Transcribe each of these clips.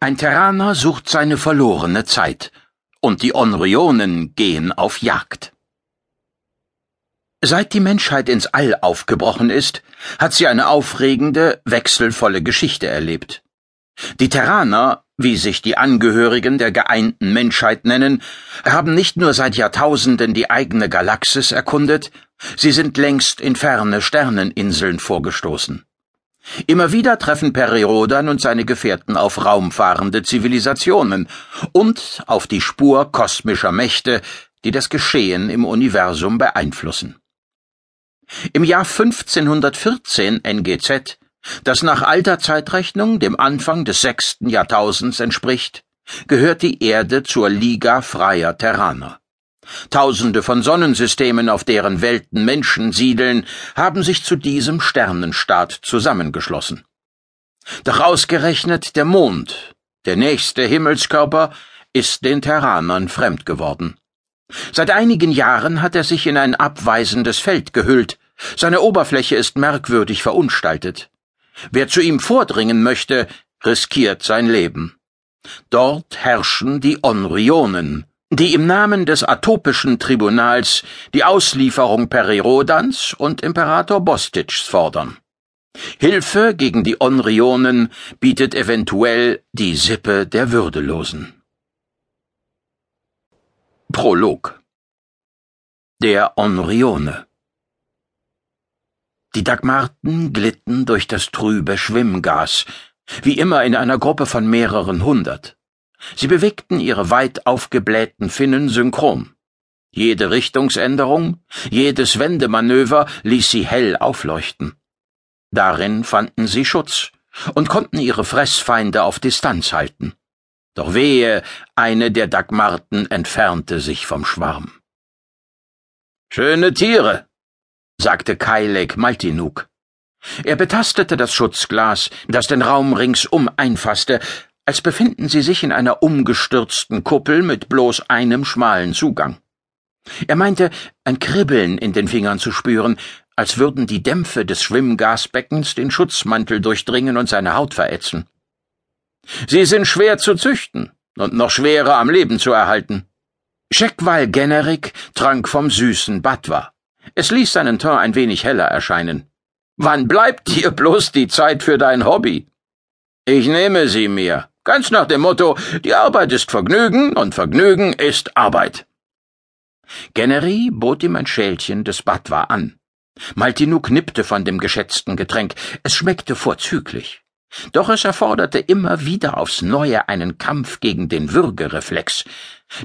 Ein Terraner sucht seine verlorene Zeit, und die Onrionen gehen auf Jagd. Seit die Menschheit ins All aufgebrochen ist, hat sie eine aufregende, wechselvolle Geschichte erlebt. Die Terraner, wie sich die Angehörigen der geeinten Menschheit nennen, haben nicht nur seit Jahrtausenden die eigene Galaxis erkundet, sie sind längst in ferne Sterneninseln vorgestoßen. Immer wieder treffen Perirodan und seine Gefährten auf raumfahrende Zivilisationen und auf die Spur kosmischer Mächte, die das Geschehen im Universum beeinflussen. Im Jahr 1514 NGZ, das nach alter Zeitrechnung dem Anfang des sechsten Jahrtausends entspricht, gehört die Erde zur Liga freier Terraner. Tausende von Sonnensystemen, auf deren Welten Menschen siedeln, haben sich zu diesem Sternenstaat zusammengeschlossen. Doch ausgerechnet der Mond, der nächste Himmelskörper, ist den Terranern fremd geworden. Seit einigen Jahren hat er sich in ein abweisendes Feld gehüllt, seine Oberfläche ist merkwürdig verunstaltet. Wer zu ihm vordringen möchte, riskiert sein Leben. Dort herrschen die Onrionen, die im Namen des Atopischen Tribunals die Auslieferung Perirodans und Imperator Bostitschs fordern. Hilfe gegen die Onrionen bietet eventuell die Sippe der Würdelosen. Prolog Der Onrione Die Dagmarten glitten durch das trübe Schwimmgas, wie immer in einer Gruppe von mehreren hundert. Sie bewegten ihre weit aufgeblähten Finnen synchron. Jede Richtungsänderung, jedes Wendemanöver ließ sie hell aufleuchten. Darin fanden sie Schutz und konnten ihre Fressfeinde auf Distanz halten. Doch wehe, eine der Dagmarten entfernte sich vom Schwarm. Schöne Tiere, sagte Kailek Maltinuk. Er betastete das Schutzglas, das den Raum ringsum einfasste, als befinden sie sich in einer umgestürzten Kuppel mit bloß einem schmalen Zugang. Er meinte, ein Kribbeln in den Fingern zu spüren, als würden die Dämpfe des Schwimmgasbeckens den Schutzmantel durchdringen und seine Haut verätzen. Sie sind schwer zu züchten und noch schwerer am Leben zu erhalten. Schekwal Generik trank vom süßen Batwa. Es ließ seinen Teint ein wenig heller erscheinen. Wann bleibt dir bloß die Zeit für dein Hobby? Ich nehme sie mir, Ganz nach dem Motto, die Arbeit ist Vergnügen und Vergnügen ist Arbeit. Gennery bot ihm ein Schälchen des Batwa an. Maltinuk nippte von dem geschätzten Getränk. Es schmeckte vorzüglich. Doch es erforderte immer wieder aufs Neue einen Kampf gegen den Würgereflex.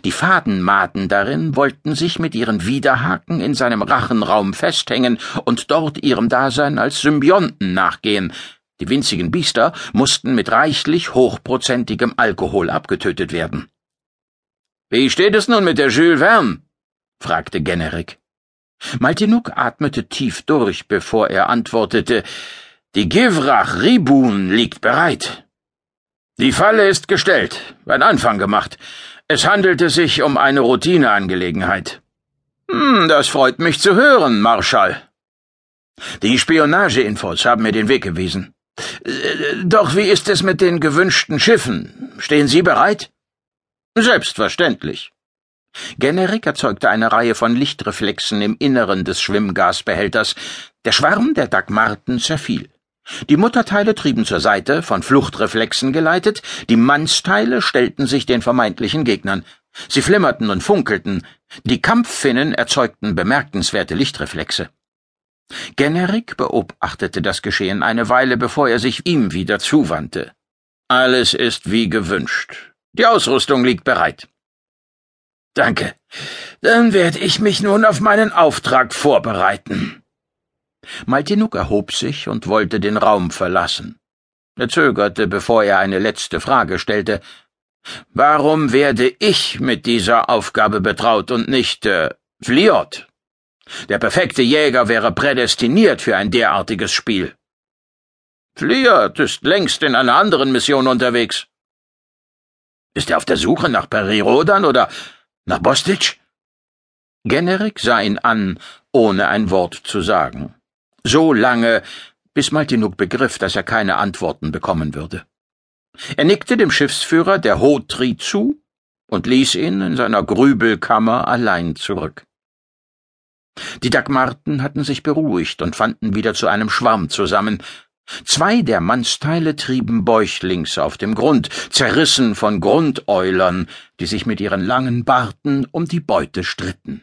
Die Fadenmaden darin wollten sich mit ihren Widerhaken in seinem Rachenraum festhängen und dort ihrem Dasein als Symbionten nachgehen, die winzigen Biester mussten mit reichlich hochprozentigem Alkohol abgetötet werden. Wie steht es nun mit der Jules Verne? fragte Generik. Maltinuk atmete tief durch, bevor er antwortete, die Givrach Ribun liegt bereit. Die Falle ist gestellt, ein Anfang gemacht. Es handelte sich um eine Routineangelegenheit. Hm, das freut mich zu hören, Marschall. Die Spionageinfos haben mir den Weg gewiesen. Doch wie ist es mit den gewünschten Schiffen? Stehen Sie bereit? Selbstverständlich. Generik erzeugte eine Reihe von Lichtreflexen im Inneren des Schwimmgasbehälters. Der Schwarm der Dagmarten zerfiel. Die Mutterteile trieben zur Seite, von Fluchtreflexen geleitet, die Mannsteile stellten sich den vermeintlichen Gegnern. Sie flimmerten und funkelten, die Kampffinnen erzeugten bemerkenswerte Lichtreflexe. Generik beobachtete das Geschehen eine Weile, bevor er sich ihm wieder zuwandte. Alles ist wie gewünscht. Die Ausrüstung liegt bereit. Danke. Dann werde ich mich nun auf meinen Auftrag vorbereiten. Maltinuk erhob sich und wollte den Raum verlassen. Er zögerte, bevor er eine letzte Frage stellte. Warum werde ich mit dieser Aufgabe betraut und nicht äh, Fliot? Der perfekte Jäger wäre prädestiniert für ein derartiges Spiel. Fliert ist längst in einer anderen Mission unterwegs. Ist er auf der Suche nach Perirodan oder nach Bostitsch? Generik sah ihn an, ohne ein Wort zu sagen. So lange, bis Maltinuk begriff, dass er keine Antworten bekommen würde. Er nickte dem Schiffsführer der Hotri zu und ließ ihn in seiner Grübelkammer allein zurück. Die Dagmarten hatten sich beruhigt und fanden wieder zu einem Schwarm zusammen. Zwei der Mannsteile trieben bäuchlings auf dem Grund, zerrissen von Grundeulern, die sich mit ihren langen Barten um die Beute stritten.